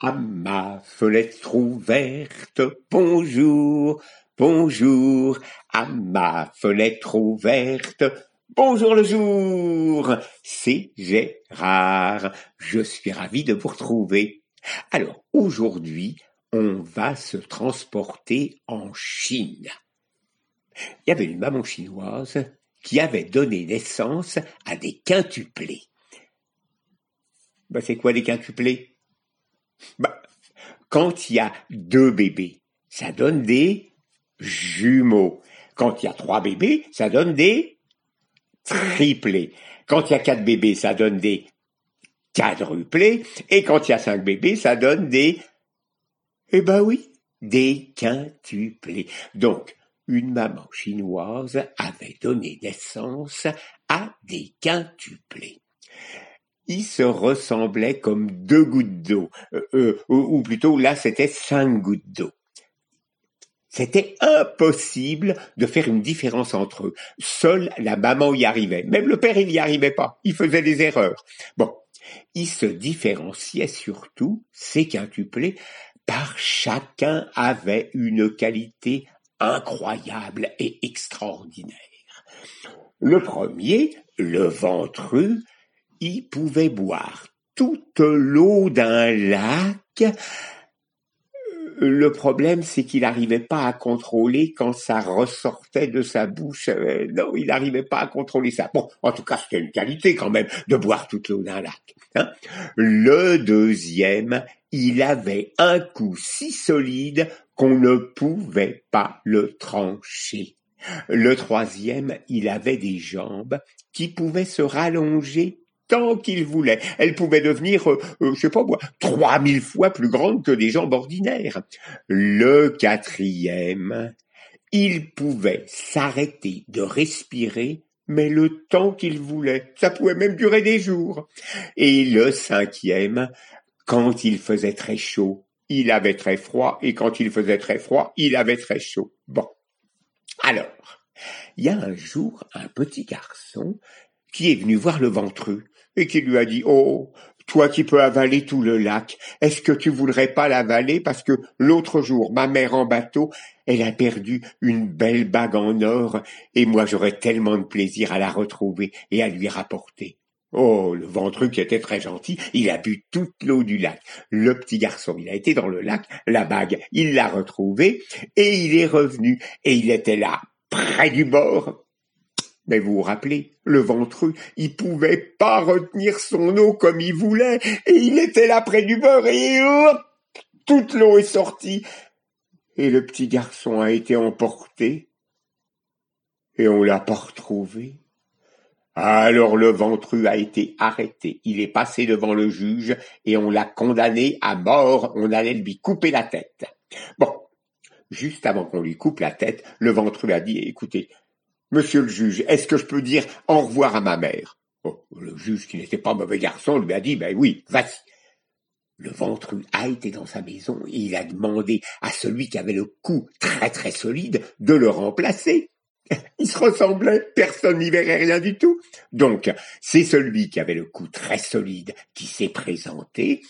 À ma fenêtre ouverte, bonjour, bonjour, à ma fenêtre ouverte, bonjour le jour, c'est Gérard, je suis ravi de vous retrouver. Alors, aujourd'hui, on va se transporter en Chine. Il y avait une maman chinoise qui avait donné naissance à des quintuplés. Ben, c'est quoi des quintuplés? Bah, quand il y a deux bébés, ça donne des jumeaux. Quand il y a trois bébés, ça donne des triplés. Quand il y a quatre bébés, ça donne des quadruplés. Et quand il y a cinq bébés, ça donne des, eh ben oui, des quintuplés. Donc, une maman chinoise avait donné naissance à des quintuplés ils se ressemblaient comme deux gouttes d'eau, euh, euh, ou, plutôt là c'était cinq gouttes d'eau. C'était impossible de faire une différence entre eux. Seule la maman y arrivait. Même le père, il n'y arrivait pas. Il faisait des erreurs. Bon. Ils se différenciaient surtout, ces quintuplés, par chacun avait une qualité incroyable et extraordinaire. Le premier, le ventru, il pouvait boire toute l'eau d'un lac. Le problème, c'est qu'il n'arrivait pas à contrôler quand ça ressortait de sa bouche. Euh, non, il n'arrivait pas à contrôler ça. Bon, en tout cas, c'était une qualité quand même de boire toute l'eau d'un lac. Hein. Le deuxième, il avait un cou si solide qu'on ne pouvait pas le trancher. Le troisième, il avait des jambes qui pouvaient se rallonger tant qu'il voulait. Elle pouvait devenir, euh, euh, je sais pas moi, trois mille fois plus grande que des jambes ordinaires. Le quatrième, il pouvait s'arrêter de respirer, mais le temps qu'il voulait. Ça pouvait même durer des jours. Et le cinquième, quand il faisait très chaud, il avait très froid, et quand il faisait très froid, il avait très chaud. Bon. Alors, il y a un jour un petit garçon qui est venu voir le ventreux et qui lui a dit Oh, toi qui peux avaler tout le lac, est-ce que tu voudrais pas l'avaler? Parce que l'autre jour, ma mère en bateau, elle a perdu une belle bague en or et moi j'aurais tellement de plaisir à la retrouver et à lui rapporter. Oh, le ventreux qui était très gentil, il a bu toute l'eau du lac. Le petit garçon, il a été dans le lac, la bague, il l'a retrouvée et il est revenu et il était là, près du bord, mais vous vous rappelez, le ventreux, il pouvait pas retenir son eau comme il voulait, et il était là près du beurre, et toute l'eau est sortie, et le petit garçon a été emporté, et on l'a pas retrouvé. Alors le ventru a été arrêté, il est passé devant le juge, et on l'a condamné à mort, on allait lui couper la tête. Bon, juste avant qu'on lui coupe la tête, le ventru a dit, écoutez, Monsieur le juge, est-ce que je peux dire au revoir à ma mère? Oh, Le juge, qui n'était pas mauvais garçon, lui a dit, ben oui, vas-y. Le ventru a été dans sa maison et il a demandé à celui qui avait le cou très très solide de le remplacer. Il se ressemblait, personne n'y verrait rien du tout. Donc, c'est celui qui avait le cou très solide qui s'est présenté.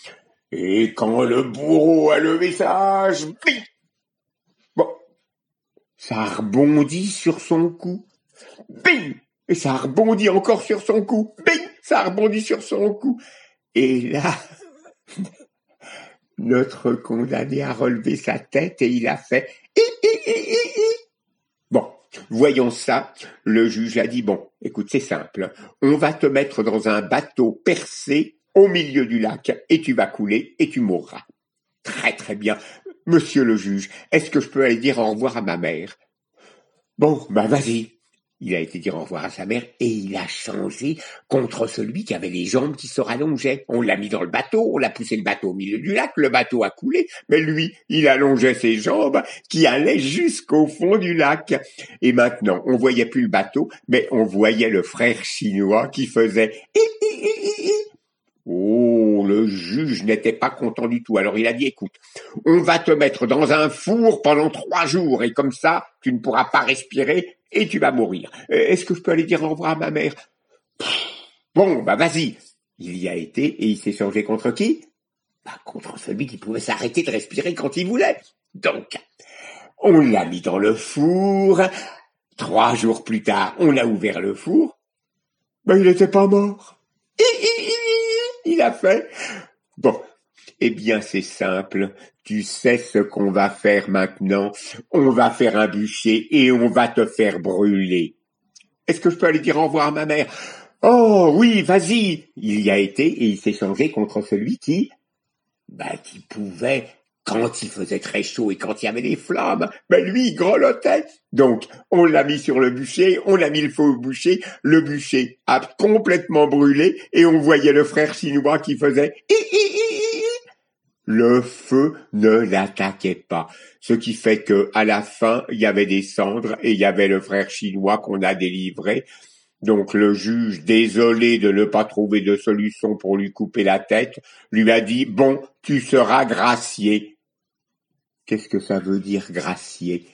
Et quand le bourreau a levé sa hache, ça a rebondi sur son cou. Bing Et ça a rebondi encore sur son cou. Bing Ça a rebondi sur son cou. Et là, notre condamné a relevé sa tête et il a fait Bon, voyons ça. Le juge a dit, bon, écoute, c'est simple. On va te mettre dans un bateau percé au milieu du lac et tu vas couler et tu mourras. Très très bien. Monsieur le juge, est-ce que je peux aller dire au revoir à ma mère? Bon, ben vas-y. Il a été dire au revoir à sa mère et il a changé contre celui qui avait les jambes qui se rallongeaient. On l'a mis dans le bateau, on l'a poussé le bateau au milieu du lac, le bateau a coulé, mais lui, il allongeait ses jambes qui allaient jusqu'au fond du lac. Et maintenant, on voyait plus le bateau, mais on voyait le frère chinois qui faisait Oh, le juge n'était pas content du tout. Alors il a dit, écoute, on va te mettre dans un four pendant trois jours et comme ça, tu ne pourras pas respirer et tu vas mourir. Euh, est-ce que je peux aller dire au revoir à ma mère? Bon, bah vas-y. Il y a été et il s'est changé contre qui? Pas contre celui qui pouvait s'arrêter de respirer quand il voulait. Donc, on l'a mis dans le four. Trois jours plus tard, on a ouvert le four. Ben, il n'était pas mort. Il a fait. Bon. Eh bien, c'est simple. Tu sais ce qu'on va faire maintenant. On va faire un bûcher et on va te faire brûler. Est-ce que je peux aller dire au revoir à ma mère? Oh oui, vas-y. Il y a été et il s'est changé contre celui qui, bah, qui pouvait quand il faisait très chaud et quand il y avait des flammes, ben lui, il grelottait. Donc, on l'a mis sur le bûcher, on a mis le feu au bûcher, le bûcher a complètement brûlé et on voyait le frère chinois qui faisait le feu ne l'attaquait pas. Ce qui fait que, à la fin, il y avait des cendres et il y avait le frère chinois qu'on a délivré. Donc le juge, désolé de ne pas trouver de solution pour lui couper la tête, lui a dit, bon, tu seras gracié. Qu'est-ce que ça veut dire gracier?